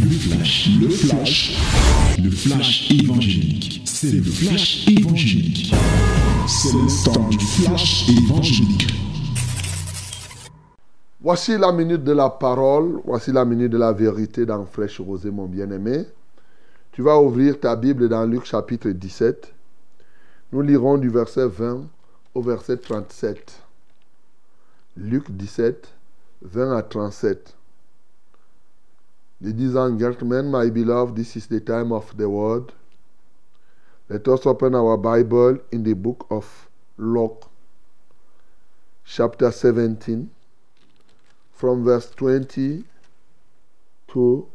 Le flash, le flash, le flash évangélique. C'est le flash évangélique. C'est le du flash évangélique. Voici la minute de la parole, voici la minute de la vérité dans Fraîche Rosée, mon bien-aimé. Tu vas ouvrir ta Bible dans Luc chapitre 17. Nous lirons du verset 20 au verset 37. Luc 17, 20 à 37. Ladies and gentlemen, my beloved, this is the time of the word. Let us open our Bible in the book of Luke, chapter 17, from verse 20 to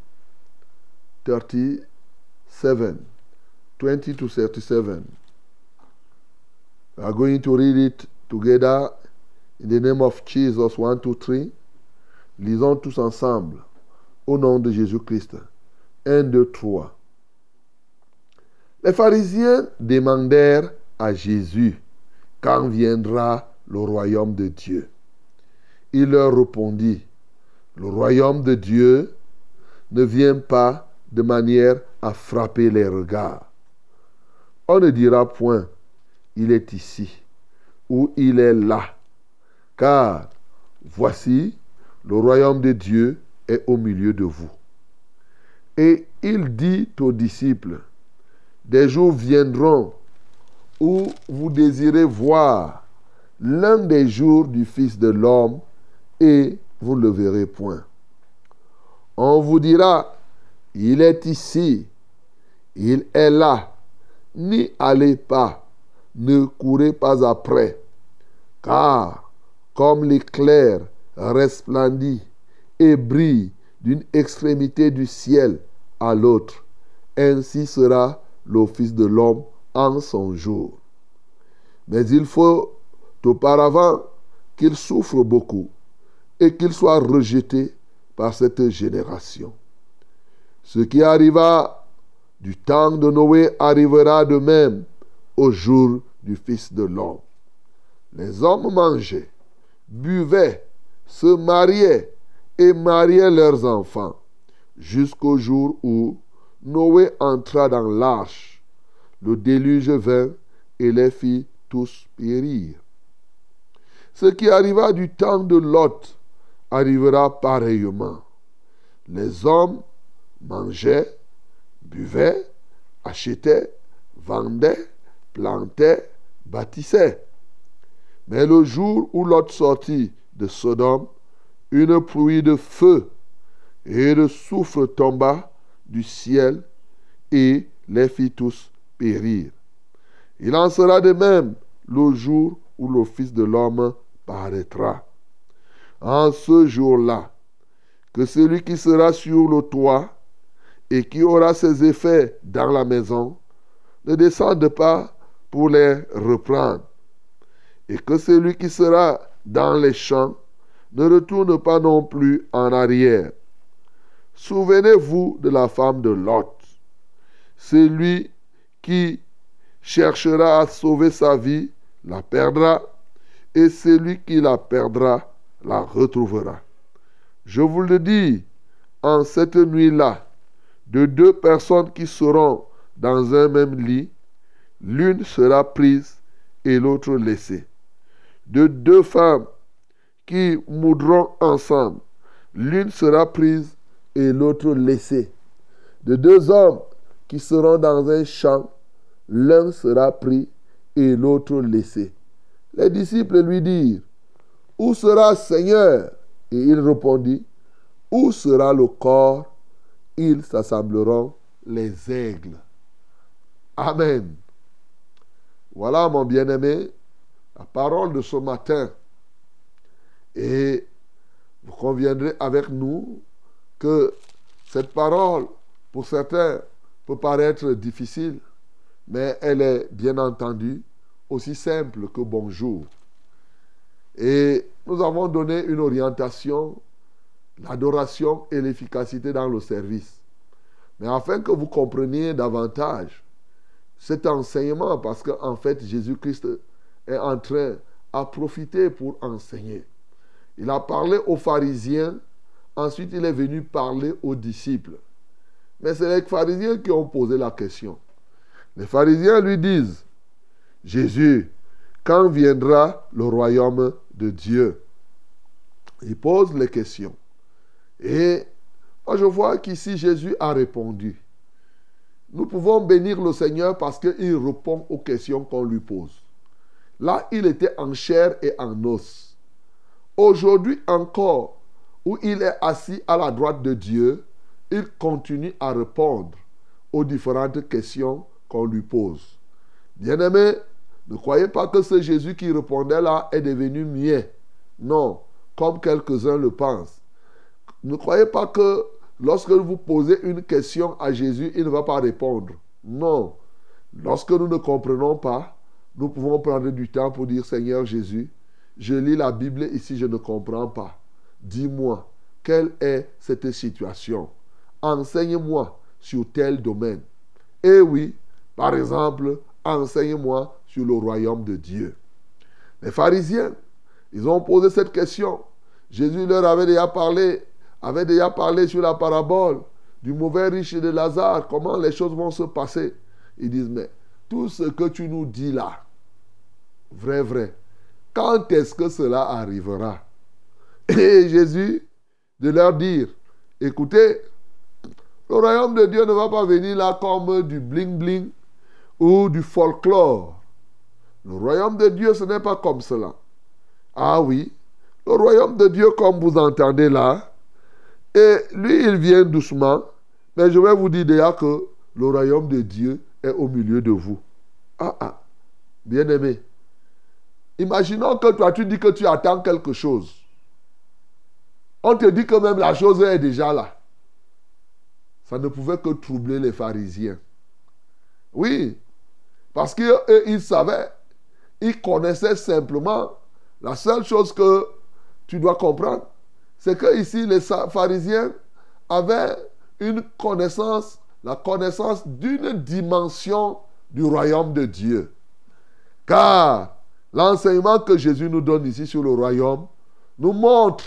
37. 20 to 37. We are going to read it together in the name of Jesus. 1, 2, 3. Lisons tous ensemble. Au nom de Jésus-Christ. 1, 2, 3. Les pharisiens demandèrent à Jésus quand viendra le royaume de Dieu? Il leur répondit, le royaume de Dieu ne vient pas de manière à frapper les regards. On ne dira point, il est ici ou il est là, car voici, le royaume de Dieu est au milieu de vous. Et il dit aux disciples, des jours viendront où vous désirez voir l'un des jours du Fils de l'homme et vous ne le verrez point. On vous dira, il est ici, il est là, n'y allez pas, ne courez pas après, car comme l'éclair resplendit et brille d'une extrémité du ciel à l'autre, ainsi sera le Fils de l'homme en son jour. Mais il faut auparavant qu'il souffre beaucoup et qu'il soit rejeté par cette génération. Ce qui arriva du temps de Noé arrivera de même au jour du Fils de l'homme. Les hommes mangeaient, buvaient, se mariaient et mariaient leurs enfants jusqu'au jour où Noé entra dans l'arche. Le déluge vint et les fit tous périr. Ce qui arriva du temps de Lot arrivera pareillement. Les hommes mangeaient, buvaient, achetaient, vendaient, plantaient, bâtissaient. Mais le jour où Lot sortit de Sodome, une pluie de feu et de soufre tomba du ciel et les fit tous périr. Il en sera de même le jour où le Fils de l'homme paraîtra. En ce jour-là, que celui qui sera sur le toit et qui aura ses effets dans la maison ne descende pas pour les reprendre, et que celui qui sera dans les champs ne retourne pas non plus en arrière. Souvenez-vous de la femme de Lot. Celui qui cherchera à sauver sa vie la perdra, et celui qui la perdra la retrouvera. Je vous le dis, en cette nuit-là, de deux personnes qui seront dans un même lit, l'une sera prise et l'autre laissée. De deux femmes qui moudront ensemble, l'une sera prise et l'autre laissée. De deux hommes qui seront dans un champ, l'un sera pris et l'autre laissé. Les disciples lui dirent, Où sera Seigneur? Et il répondit, Où sera le corps? Ils s'assembleront les aigles. Amen. Voilà, mon bien-aimé, la parole de ce matin. Et vous conviendrez avec nous que cette parole, pour certains, peut paraître difficile, mais elle est bien entendu aussi simple que bonjour. Et nous avons donné une orientation, l'adoration et l'efficacité dans le service. Mais afin que vous compreniez davantage cet enseignement, parce qu'en fait Jésus-Christ est en train à profiter pour enseigner. Il a parlé aux pharisiens, ensuite il est venu parler aux disciples. Mais c'est les pharisiens qui ont posé la question. Les pharisiens lui disent, Jésus, quand viendra le royaume de Dieu? Il pose les questions. Et moi, je vois qu'ici, Jésus a répondu. Nous pouvons bénir le Seigneur parce qu'il répond aux questions qu'on lui pose. Là, il était en chair et en os. Aujourd'hui encore, où il est assis à la droite de Dieu, il continue à répondre aux différentes questions qu'on lui pose. Bien-aimé, ne croyez pas que ce Jésus qui répondait là est devenu mien. Non, comme quelques-uns le pensent. Ne croyez pas que lorsque vous posez une question à Jésus, il ne va pas répondre. Non. Lorsque nous ne comprenons pas, nous pouvons prendre du temps pour dire Seigneur Jésus, je lis la Bible ici, je ne comprends pas. Dis-moi, quelle est cette situation? Enseigne-moi sur tel domaine. Et oui, par exemple, enseigne-moi sur le royaume de Dieu. Les pharisiens, ils ont posé cette question. Jésus leur avait déjà parlé, avait déjà parlé sur la parabole du mauvais riche et de Lazare, comment les choses vont se passer. Ils disent, mais tout ce que tu nous dis là, vrai, vrai, quand est-ce que cela arrivera? Et Jésus, de leur dire, écoutez, le royaume de Dieu ne va pas venir là comme du bling-bling ou du folklore. Le royaume de Dieu, ce n'est pas comme cela. Ah oui, le royaume de Dieu, comme vous entendez là, et lui, il vient doucement, mais je vais vous dire déjà que le royaume de Dieu est au milieu de vous. Ah ah, bien aimé. Imaginons que toi, tu dis que tu attends quelque chose. On te dit que même la chose est déjà là. Ça ne pouvait que troubler les pharisiens. Oui, parce qu'ils savaient, ils connaissaient simplement. La seule chose que tu dois comprendre, c'est que ici, les pharisiens avaient une connaissance, la connaissance d'une dimension du royaume de Dieu. Car l'enseignement que Jésus nous donne ici sur le royaume nous montre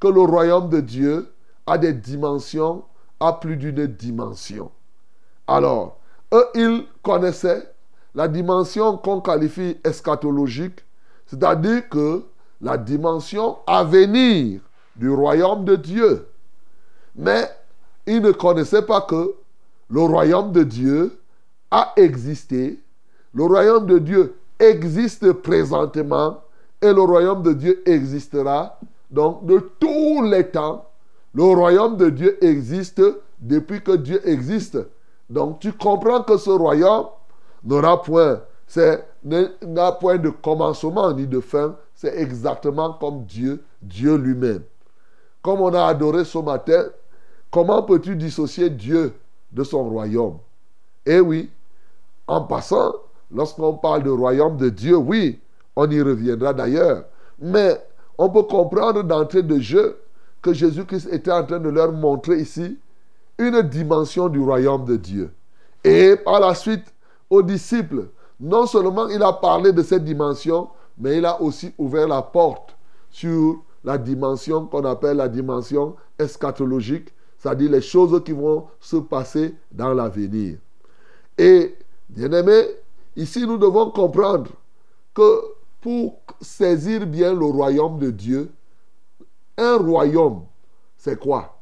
que le royaume de Dieu a des dimensions, a plus d'une dimension. Alors, eux, ils connaissaient la dimension qu'on qualifie eschatologique, c'est-à-dire que la dimension à venir du royaume de Dieu. Mais ils ne connaissaient pas que le royaume de Dieu a existé, le royaume de Dieu existe présentement et le royaume de Dieu existera. Donc de tous les temps, le royaume de Dieu existe depuis que Dieu existe. Donc tu comprends que ce royaume n'aura point, n'a point de commencement ni de fin. C'est exactement comme Dieu, Dieu lui-même. Comme on a adoré ce matin, comment peux-tu dissocier Dieu de son royaume? Eh oui, en passant, lorsqu'on parle de royaume de Dieu, oui, on y reviendra d'ailleurs. Mais on peut comprendre d'entrée de jeu que Jésus-Christ était en train de leur montrer ici une dimension du royaume de Dieu. Et par la suite, aux disciples, non seulement il a parlé de cette dimension, mais il a aussi ouvert la porte sur la dimension qu'on appelle la dimension eschatologique, c'est-à-dire les choses qui vont se passer dans l'avenir. Et, bien aimé, ici nous devons comprendre que pour saisir bien le royaume de Dieu, un royaume, c'est quoi?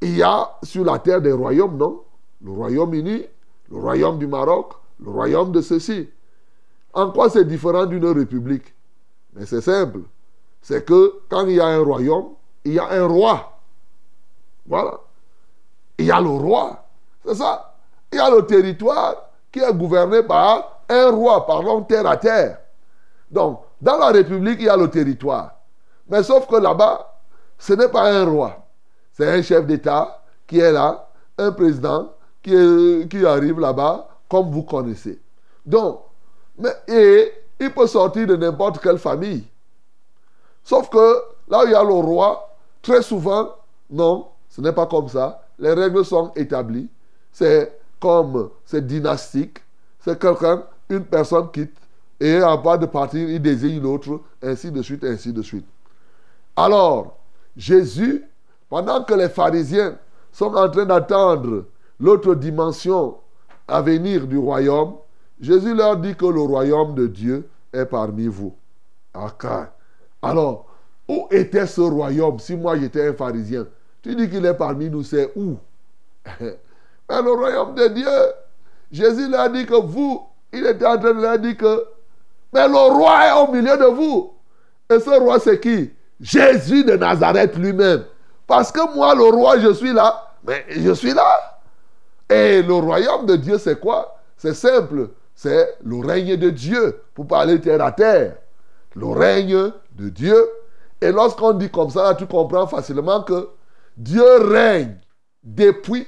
Il y a sur la terre des royaumes, non? Le Royaume-Uni, le royaume du Maroc, le royaume de ceci. En quoi c'est différent d'une république? Mais c'est simple. C'est que quand il y a un royaume, il y a un roi. Voilà. Il y a le roi. C'est ça. Il y a le territoire qui est gouverné par un roi, parlons terre à terre. Donc, dans la République, il y a le territoire. Mais sauf que là-bas, ce n'est pas un roi. C'est un chef d'État qui est là, un président qui, arrive là-bas, comme vous connaissez. Donc, mais, et il peut sortir de n'importe quelle famille. Sauf que là où il y a le roi, très souvent, non, ce n'est pas comme ça. Les règles sont établies. C'est comme, c'est dynastique. C'est quelqu'un, une personne quitte et avant de partir, il désigne l'autre, ainsi de suite, ainsi de suite. Alors, Jésus, pendant que les pharisiens sont en train d'attendre l'autre dimension à venir du royaume, Jésus leur dit que le royaume de Dieu est parmi vous. Alors, où était ce royaume si moi j'étais un pharisien? Tu dis qu'il est parmi nous, c'est où? Le royaume de Dieu, Jésus leur dit que vous, il était en train de leur dire que, mais le roi est au milieu de vous. Et ce roi, c'est qui? Jésus de Nazareth lui-même. Parce que moi, le roi, je suis là. Mais je suis là. Et le royaume de Dieu, c'est quoi? C'est simple. C'est le règne de Dieu. Pour parler terre à terre. Le règne de Dieu. Et lorsqu'on dit comme ça, tu comprends facilement que Dieu règne depuis.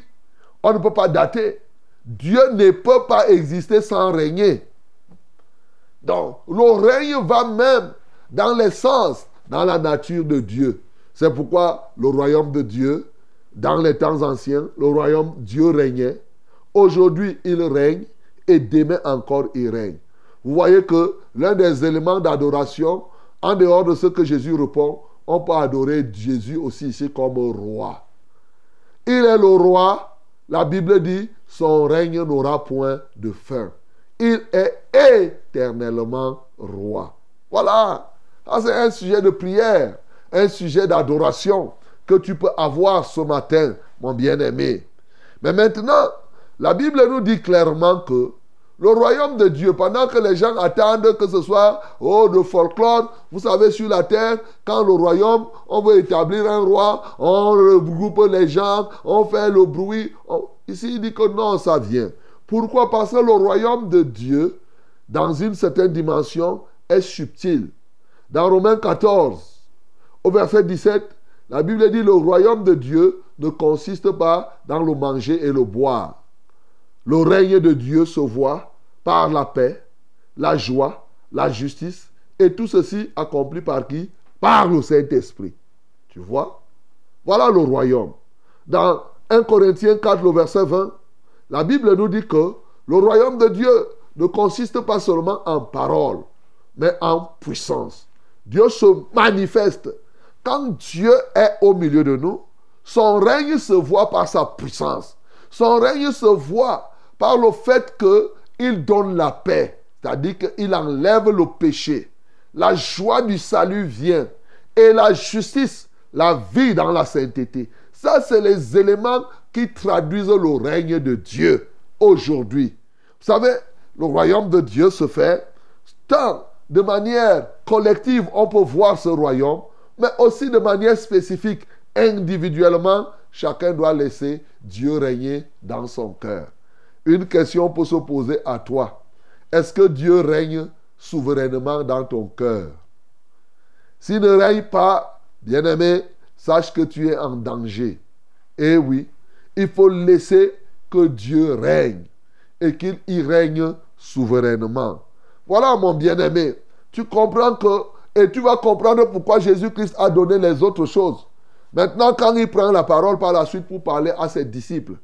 On ne peut pas dater. Dieu ne peut pas exister sans régner. Donc, le règne va même dans l'essence, dans la nature de Dieu. C'est pourquoi le royaume de Dieu, dans les temps anciens, le royaume Dieu régnait. Aujourd'hui, il règne et demain encore, il règne. Vous voyez que l'un des éléments d'adoration, en dehors de ce que Jésus répond, on peut adorer Jésus aussi ici comme roi. Il est le roi, la Bible dit, son règne n'aura point de fin. Il est éternellement roi. Voilà. c'est un sujet de prière, un sujet d'adoration que tu peux avoir ce matin, mon bien-aimé. Mais maintenant, la Bible nous dit clairement que le royaume de Dieu, pendant que les gens attendent que ce soit oh, folklore, vous savez, sur la terre, quand le royaume, on veut établir un roi, on regroupe les gens, on fait le bruit. Ici, il dit que non, ça vient. Pourquoi? Parce que le royaume de Dieu, dans une certaine dimension, est subtil. Dans Romains 14, au verset 17, la Bible dit le royaume de Dieu ne consiste pas dans le manger et le boire. Le règne de Dieu se voit par la paix, la joie, la justice, et tout ceci accompli par qui? Par le Saint-Esprit. Tu vois? Voilà le royaume. Dans 1 Corinthiens 4, le verset 20, la Bible nous dit que le royaume de Dieu ne consiste pas seulement en parole, mais en puissance. Dieu se manifeste. Quand Dieu est au milieu de nous, son règne se voit par sa puissance. Son règne se voit par le fait qu'il donne la paix, c'est-à-dire qu'il enlève le péché. La joie du salut vient. Et la justice, la vie dans la sainteté. Ça, c'est les éléments qui traduisent le règne de Dieu aujourd'hui. Vous savez, le royaume de Dieu se fait tant de manière collective, on peut voir ce royaume, mais aussi de manière spécifique, individuellement, chacun doit laisser Dieu régner dans son cœur. Une question peut se poser à toi. Est-ce que Dieu règne souverainement dans ton cœur? S'il ne règne pas, bien-aimé, sache que tu es en danger. Eh oui, il faut laisser que Dieu règne et qu'il y règne souverainement. Voilà mon bien-aimé. Tu comprends que, et tu vas comprendre pourquoi Jésus-Christ a donné les autres choses. Maintenant, quand il prend la parole par la suite pour parler à ses disciples,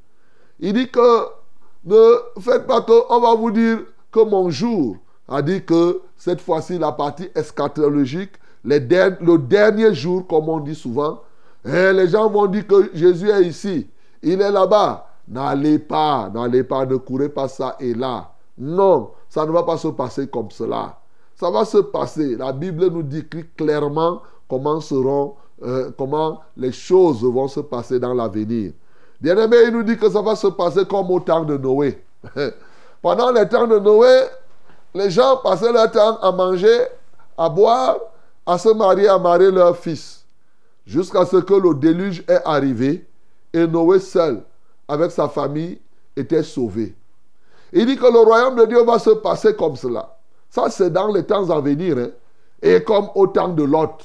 il dit que ne faites pas que on va vous dire que mon jour a dit que cette fois-ci la partie eschatologique, le dernier jour, comme on dit souvent, eh, les gens vont dire que Jésus est ici, il est là-bas. N'allez pas, n'allez pas, ne courez pas ça et là. Non, ça ne va pas se passer comme cela. Ça va se passer. La Bible nous dit clairement comment seront, euh, comment les choses vont se passer dans l'avenir. Bien aimé, il nous dit que ça va se passer comme au temps de Noé. Pendant le temps de Noé, les gens passaient leur temps à manger, à boire, à se marier, à marier leurs fils. Jusqu'à ce que le déluge est arrivé et Noé seul, avec sa famille, était sauvé. Il dit que le royaume de Dieu va se passer comme cela. Ça, c'est dans les temps à venir. Hein. Et comme au temps de Lot.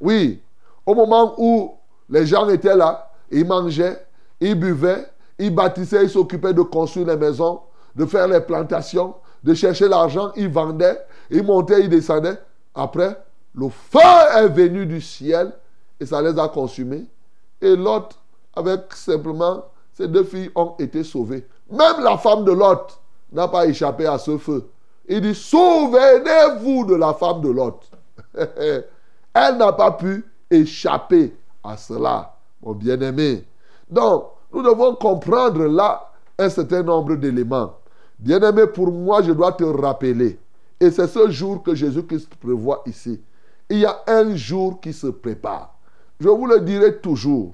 Oui, au moment où les gens étaient là, ils mangeaient, ils buvaient, ils bâtissaient, ils s'occupaient de construire les maisons, de faire les plantations, de chercher l'argent, ils vendaient, ils montaient, ils descendaient. Après, le feu est venu du ciel et ça les a consumés. Et Lot, avec simplement ces deux filles, ont été sauvées. Même la femme de Lot n'a pas échappé à ce feu. Il dit, souvenez-vous de la femme de Lot. Elle n'a pas pu échapper à cela, mon bien-aimé. Donc, Nous devons comprendre là un certain nombre d'éléments. Bien-aimé, pour moi, je dois te rappeler, et c'est ce jour que Jésus-Christ prévoit ici. Il y a un jour qui se prépare. Je vous le dirai toujours.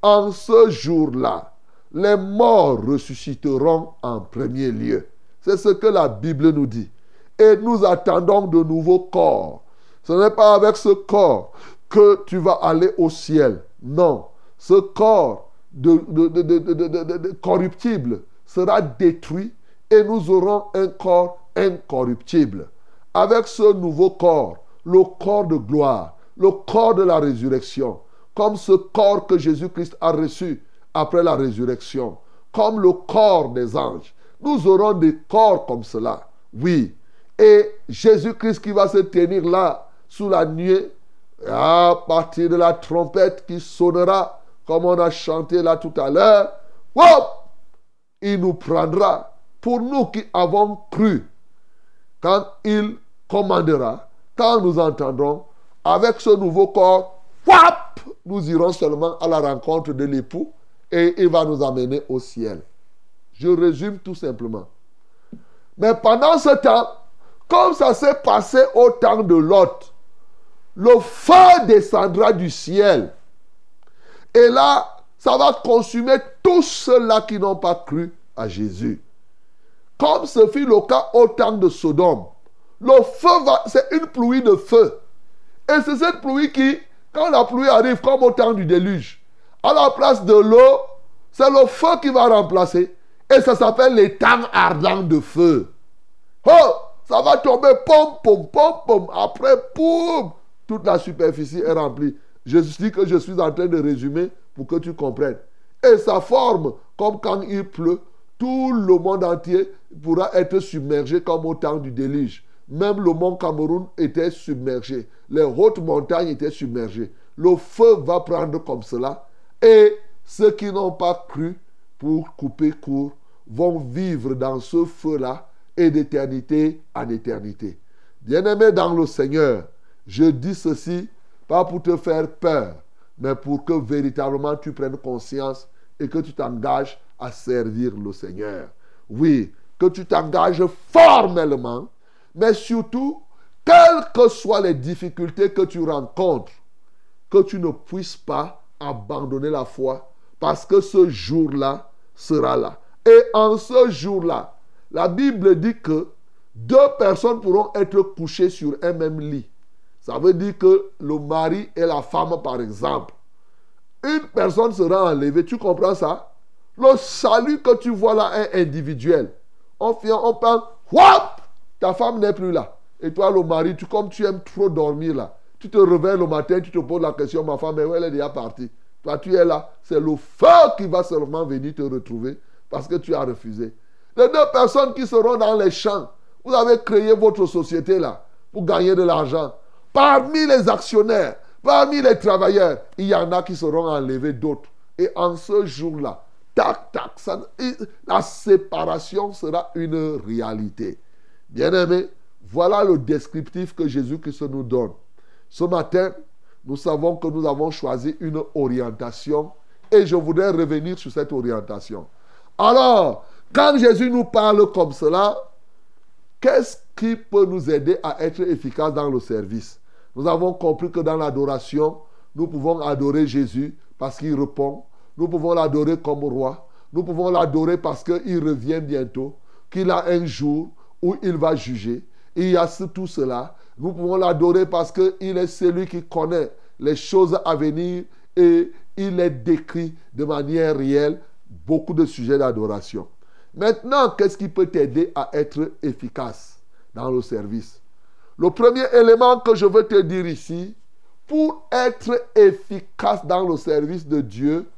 En ce jour-là, les morts ressusciteront en premier lieu. C'est ce que la Bible nous dit. Et nous attendons de nouveaux corps. Ce n'est pas avec ce corps que tu vas aller au ciel. Non. Ce corps de, corruptible sera détruit et nous aurons un corps incorruptible. Avec ce nouveau corps, le corps de gloire, le corps de la résurrection, comme ce corps que Jésus-Christ a reçu après la résurrection, comme le corps des anges. Nous aurons des corps comme cela. Oui. Et Jésus-Christ qui va se tenir là, sous la nuée, à partir de la trompette qui sonnera, comme on a chanté là tout à l'heure, il nous prendra pour nous qui avons cru. Quand il commandera, quand nous entendrons, avec ce nouveau corps, nous irons seulement à la rencontre de l'époux et il va nous amener au ciel. Je résume tout simplement. Mais pendant ce temps, comme ça s'est passé au temps de Lot, le feu descendra du ciel. Et là, ça va consumer tous ceux-là qui n'ont pas cru à Jésus. Comme ce fut le cas au temps de Sodome. Le feu va, c'est une pluie de feu. Et c'est cette pluie qui, quand la pluie arrive, comme au temps du déluge, à la place de l'eau, c'est le feu qui va remplacer. Et ça s'appelle les temps ardents de feu. Oh, ça va tomber, pom, pom, pom, pom. Après, poum, toute la superficie est remplie. Je que je suis en train de résumer pour que tu comprennes. Et ça forme, comme quand il pleut, tout le monde entier pourra être submergé comme au temps du déluge. Même le mont Cameroun était submergé. Les hautes montagnes étaient submergées. Le feu va prendre comme cela. Et ceux qui n'ont pas cru pour couper court vont vivre dans ce feu-là et d'éternité en éternité. Bien-aimé dans le Seigneur, je dis ceci pas pour te faire peur, mais pour que véritablement tu prennes conscience et que tu t'engages à servir le Seigneur. Oui, que tu t'engages formellement, mais surtout, quelles que soient les difficultés que tu rencontres, que tu ne puisses pas abandonner la foi, parce que ce jour-là sera là. Et en ce jour-là, la Bible dit que deux personnes pourront être couchées sur un même lit. Ça veut dire que le mari et la femme, par exemple, une personne sera enlevée. Tu comprends ça? Le salut que tu vois là est individuel. On on parle, ta femme n'est plus là. Et toi, le mari, tu, comme tu aimes trop dormir là, tu te réveilles le matin, tu te poses la question, ma femme, elle est déjà partie? Toi, tu es là. C'est le feu qui va seulement venir te retrouver parce que tu as refusé. Les deux personnes qui seront dans les champs, vous avez créé votre société là pour gagner de l'argent. Parmi les actionnaires, parmi les travailleurs, il y en a qui seront enlevés d'autres. Et en ce jour-là, tac, tac, la séparation sera une réalité. Bien-aimés, voilà le descriptif que Jésus-Christ nous donne. Ce matin, nous savons que nous avons choisi une orientation et je voudrais revenir sur cette orientation. Alors, quand Jésus nous parle comme cela, qu'est-ce qui peut nous aider à être efficace dans le service? Nous avons compris que dans l'adoration, nous pouvons adorer Jésus parce qu'il répond. Nous pouvons l'adorer comme roi. Nous pouvons l'adorer parce qu'il revient bientôt, qu'il a un jour où il va juger. il y a tout cela. Nous pouvons l'adorer parce qu'il est celui qui connaît les choses à venir et il est décrit de manière réelle beaucoup de sujets d'adoration. Maintenant, qu'est-ce qui peut t'aider à être efficace dans le service? Le premier élément que je veux te dire ici, pour être efficace dans le service de Dieu,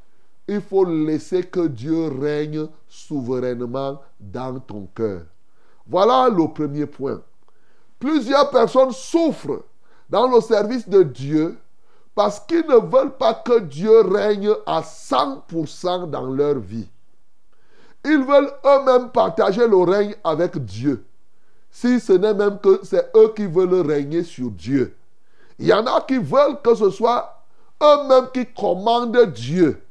il faut laisser que Dieu règne souverainement dans ton cœur. Voilà le premier point. Plusieurs personnes souffrent dans le service de Dieu parce qu'ils ne veulent pas que Dieu règne à 100% dans leur vie. Ils veulent eux-mêmes partager le règne avec Dieu si ce n'est même que c'est eux qui veulent régner sur Dieu. Il y en a qui veulent que ce soit eux-mêmes qui commandent Dieu.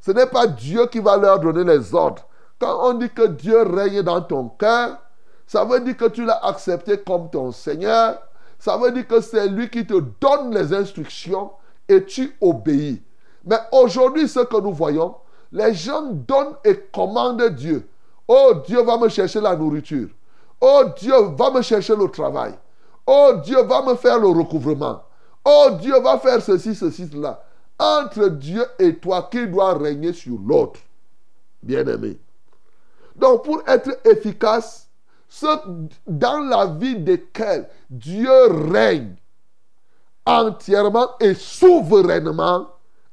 Ce n'est pas Dieu qui va leur donner les ordres. Quand on dit que Dieu règne dans ton cœur, ça veut dire que tu l'as accepté comme ton Seigneur. Ça veut dire que c'est lui qui te donne les instructions et tu obéis. Mais aujourd'hui, ce que nous voyons, les gens donnent et commandent Dieu. Oh, Dieu va me chercher la nourriture. Oh, Dieu va me chercher le travail. Oh, Dieu va me faire le recouvrement. Oh, Dieu va faire ceci, ceci, cela. Entre Dieu et toi, qui doit régner sur l'autre Bien-aimé. Donc, pour être efficace, ceux dans la vie desquels Dieu règne entièrement et souverainement,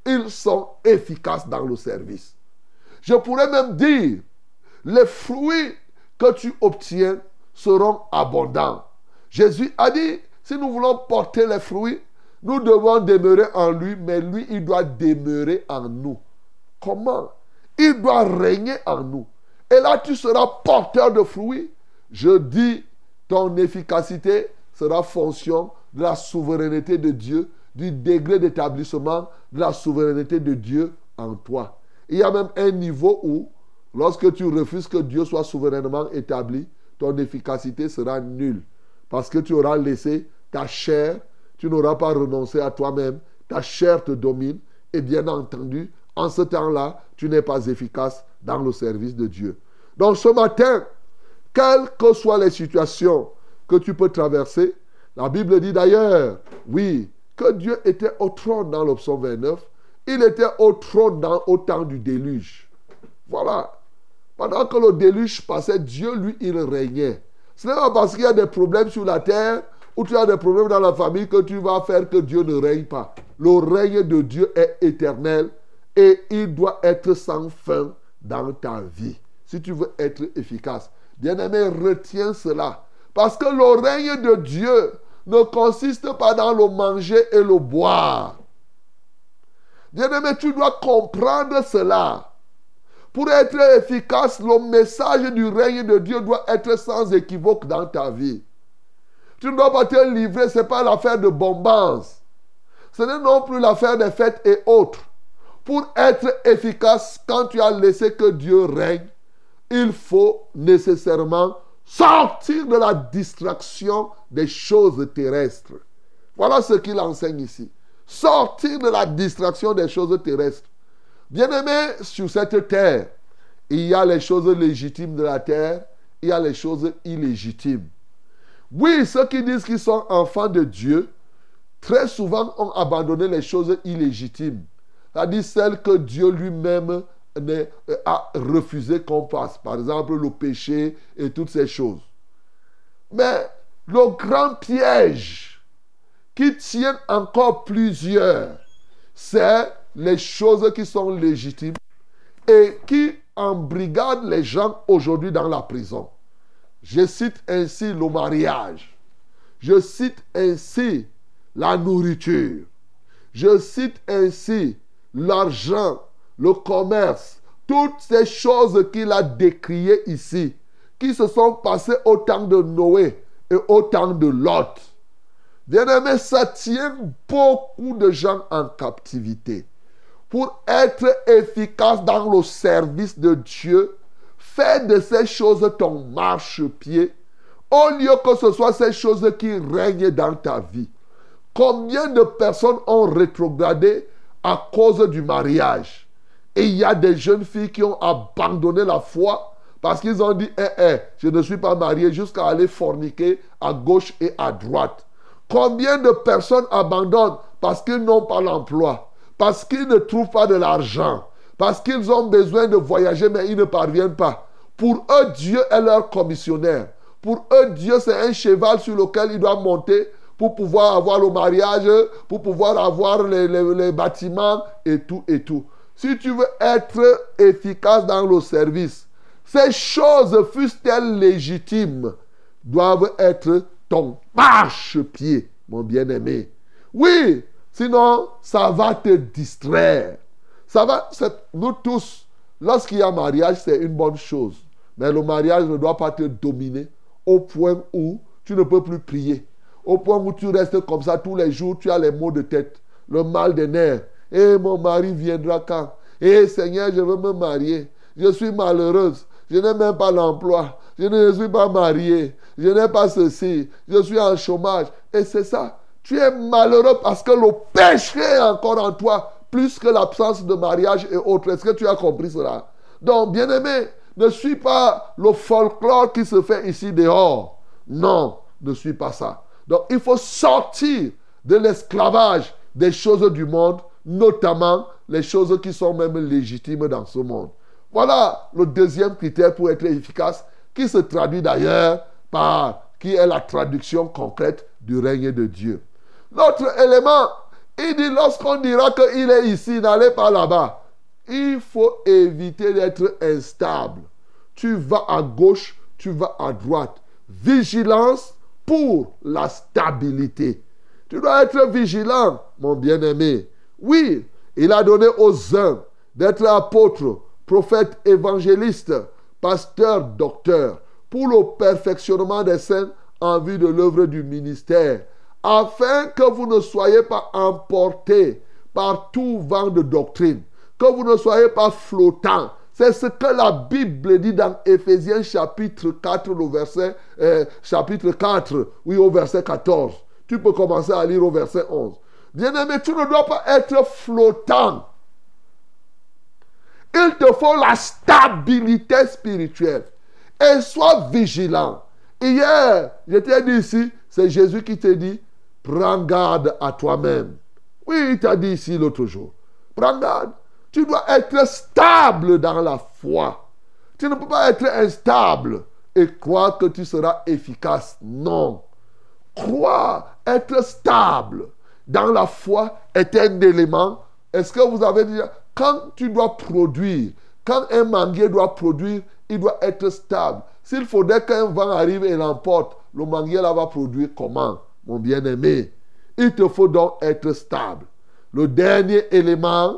ils sont efficaces dans le service. Je pourrais même dire, les fruits que tu obtiens seront abondants. Jésus a dit, si nous voulons porter les fruits, nous devons demeurer en lui, mais lui, il doit demeurer en nous. Comment? Il doit régner en nous. Et là, tu seras porteur de fruits. Je dis, ton efficacité sera fonction de la souveraineté de Dieu, du degré d'établissement de la souveraineté de Dieu en toi. Il y a même un niveau où, lorsque tu refuses que Dieu soit souverainement établi, ton efficacité sera nulle. Parce que tu auras laissé ta chair, tu n'auras pas renoncé à toi-même, ta chair te domine, et bien entendu, en ce temps-là, tu n'es pas efficace dans le service de Dieu. Donc ce matin, quelles que soient les situations que tu peux traverser, la Bible dit d'ailleurs, oui, que Dieu était au trône dans le 29, il était au trône dans, au temps du déluge. Voilà. Pendant que le déluge passait, Dieu, lui, il régnait. Ce n'est pas parce qu'il y a des problèmes sur la terre ou tu as des problèmes dans la famille que tu vas faire que Dieu ne règne pas. Le règne de Dieu est éternel et il doit être sans fin dans ta vie. Si tu veux être efficace. Bien-aimé, retiens cela. Parce que le règne de Dieu ne consiste pas dans le manger et le boire. Bien-aimé, tu dois comprendre cela. Pour être efficace, le message du règne de Dieu doit être sans équivoque dans ta vie. Tu ne dois pas te livrer, ce n'est pas l'affaire de bombance. Ce n'est non plus l'affaire des fêtes et autres. Pour être efficace, quand tu as laissé que Dieu règne, il faut nécessairement sortir de la distraction des choses terrestres. Voilà ce qu'il enseigne ici. Sortir de la distraction des choses terrestres. Bien-aimé, sur cette terre, il y a les choses légitimes de la terre, il y a les choses illégitimes. Oui, ceux qui disent qu'ils sont enfants de Dieu, très souvent ont abandonné les choses illégitimes, c'est-à-dire celles que Dieu lui-même euh, a refusé qu'on fasse, par exemple le péché et toutes ces choses. Mais le grand piège qui tient encore plusieurs, c'est les choses qui sont légitimes et qui embrigadent les gens aujourd'hui dans la prison. Je cite ainsi le mariage. Je cite ainsi la nourriture. Je cite ainsi l'argent, le commerce, toutes ces choses qu'il a décriées ici, qui se sont passées au temps de Noé et au temps de Lot. Bien-aimé, ça tient beaucoup de gens en captivité pour être efficace dans le service de Dieu, fais de ces choses ton marchepied, au lieu que ce soit ces choses qui règnent dans ta vie. Combien de personnes ont rétrogradé à cause du mariage? Et il y a des jeunes filles qui ont abandonné la foi parce qu'ils ont dit, eh, eh, je ne suis pas marié jusqu'à aller forniquer à gauche et à droite. Combien de personnes abandonnent parce qu'ils n'ont pas l'emploi? Parce qu'ils ne trouvent pas de l'argent, parce qu'ils ont besoin de voyager, mais ils ne parviennent pas. Pour eux, Dieu est leur commissionnaire. Pour eux, Dieu, c'est un cheval sur lequel ils doivent monter pour pouvoir avoir le mariage, pour pouvoir avoir les, bâtiments et tout et tout. Si tu veux être efficace dans le service, ces choses, fussent-elles légitimes, doivent être ton marche-pied, mon bien-aimé. Oui, Sinon, ça va te distraire. Ça va, nous tous, lorsqu'il y a mariage, c'est une bonne chose. Mais le mariage ne doit pas te dominer au point où tu ne peux plus prier. Au point où tu restes comme ça tous les jours, tu as les maux de tête, le mal des nerfs. Et mon mari viendra quand? Et Seigneur, je veux me marier. Je suis malheureuse. Je n'ai même pas l'emploi. Je ne suis pas mariée. Je n'ai pas ceci. Je suis en chômage. Et c'est ça. Tu es malheureux parce que le péché est encore en toi, plus que l'absence de mariage et autres. Est-ce que tu as compris cela? Donc, bien-aimé, ne suis pas le folklore qui se fait ici dehors. Non, ne suis pas ça. Donc, il faut sortir de l'esclavage des choses du monde, notamment les choses qui sont même légitimes dans ce monde. Voilà le deuxième critère pour être efficace, qui se traduit d'ailleurs par, qui est la traduction concrète du règne de Dieu. L'autre élément, il dit lorsqu'on dira qu'il est ici, n'allez pas là-bas. Il faut éviter d'être instable. Tu vas à gauche, tu vas à droite. Vigilance pour la stabilité. Tu dois être vigilant, mon bien-aimé. Oui, il a donné aux uns d'être apôtres, prophètes, évangélistes, pasteurs, docteurs, pour le perfectionnement des saints en vue de l'œuvre du ministère, afin que vous ne soyez pas emportés par tout vent de doctrine, que vous ne soyez pas flottants. C'est ce que la Bible dit dans Éphésiens chapitre 4, le verset, euh, chapitre 4, oui, au verset 14. Tu peux commencer à lire au verset 11. Bien-aimé, tu ne dois pas être flottant. Il te faut la stabilité spirituelle. Et sois vigilant. Hier, je t'ai dit ici, c'est Jésus qui te dit, prends garde à toi-même. Oui, il t'a dit ici l'autre jour. Prends garde. Tu dois être stable dans la foi. Tu ne peux pas être instable et croire que tu seras efficace. Non. Croire, être stable dans la foi est un élément. Est-ce que vous avez dit, quand tu dois produire, quand un manguier doit produire, il doit être stable. S'il faudrait qu'un vent arrive et l'emporte, le manguier là va produire comment, mon bien-aimé Il te faut donc être stable. Le dernier élément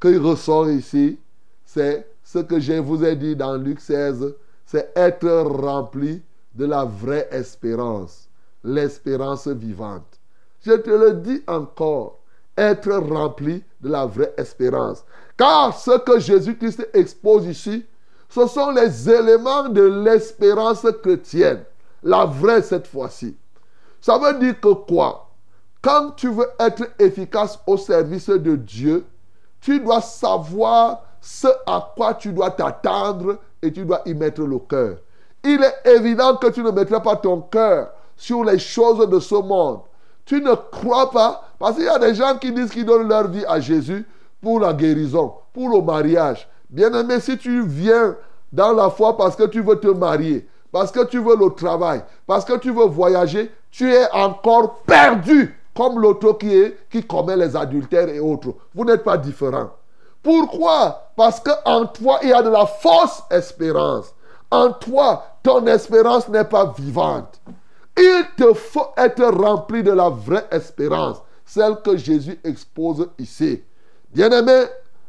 qu'il ressort ici, c'est ce que je vous ai dit dans Luc 16, c'est être rempli de la vraie espérance, l'espérance vivante. Je te le dis encore, être rempli de la vraie espérance. Car ce que Jésus-Christ expose ici, ce sont les éléments de l'espérance chrétienne. La vraie cette fois-ci. Ça veut dire que quoi? Quand tu veux être efficace au service de Dieu, tu dois savoir ce à quoi tu dois t'attendre et tu dois y mettre le cœur. Il est évident que tu ne mettras pas ton cœur sur les choses de ce monde. Tu ne crois pas, parce qu'il y a des gens qui disent qu'ils donnent leur vie à Jésus pour la guérison, pour le mariage. Bien-aimé, si tu viens dans la foi parce que tu veux te marier, parce que tu veux le travail, parce que tu veux voyager, tu es encore perdu comme l'autre qui, est, qui commet les adultères et autres. Vous n'êtes pas différents. Pourquoi? Parce qu'en toi, il y a de la fausse espérance. En toi, ton espérance n'est pas vivante. Il te faut être rempli de la vraie espérance, celle que Jésus expose ici. Bien-aimé,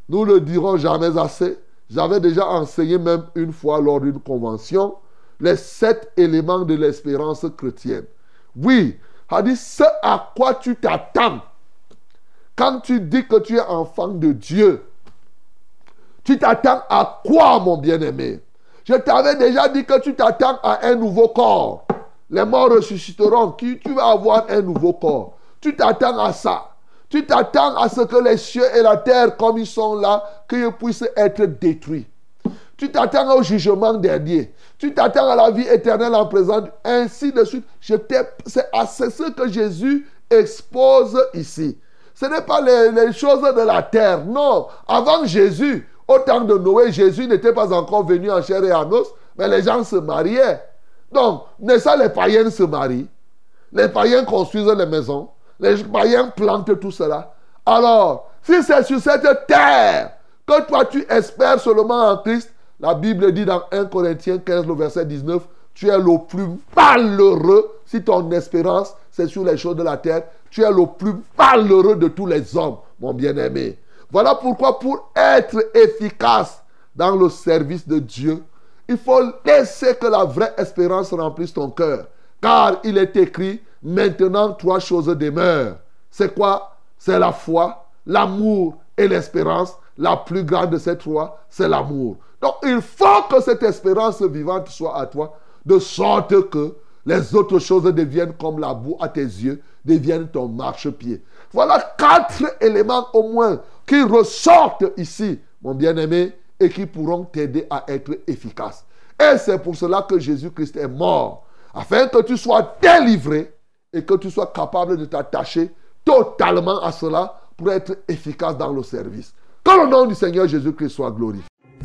nous ne le dirons jamais assez. J'avais déjà enseigné même une fois lors d'une convention les sept éléments de l'espérance chrétienne. Oui, a dit ce à quoi tu t'attends. Quand tu dis que tu es enfant de Dieu, tu t'attends à quoi, mon bien-aimé? Je t'avais déjà dit que tu t'attends à un nouveau corps. Les morts ressusciteront. Tu vas avoir un nouveau corps? Tu t'attends à ça. Tu t'attends à ce que les cieux et la terre, comme ils sont là, qu'ils puissent être détruits. Tu t'attends au jugement dernier. Tu t'attends à la vie éternelle en présent. Ainsi de suite. C'est ce que Jésus expose ici. Ce n'est pas les, choses de la terre. Non. Avant Jésus, au temps de Noé, Jésus n'était pas encore venu en chair et en os, mais les gens se mariaient. Donc, pas les païens se marient Les païens construisent les maisons. Les païens plantent tout cela. Alors, si c'est sur cette terre que toi tu espères seulement en Christ, la Bible dit dans 1 Corinthiens 15, le verset 19, tu es le plus malheureux si ton espérance c'est sur les choses de la terre. Tu es le plus malheureux de tous les hommes, mon bien-aimé. Voilà pourquoi pour être efficace dans le service de Dieu, il faut laisser que la vraie espérance remplisse ton cœur. Car il est écrit, maintenant trois choses demeurent. C'est quoi? C'est la foi, l'amour et l'espérance. la plus grande de ces trois, c'est l'amour. Donc il faut que cette espérance vivante soit à toi, de sorte que les autres choses deviennent comme la boue à tes yeux, deviennent ton marchepied. Voilà quatre éléments au moins qui ressortent ici, mon bien-aimé, et qui pourront t'aider à être efficace. Et c'est pour cela que Jésus-Christ est mort, afin que tu sois délivré et que tu sois capable de t'attacher totalement à cela pour être efficace dans le service. Que le nom du Seigneur Jésus-Christ soit glorifié.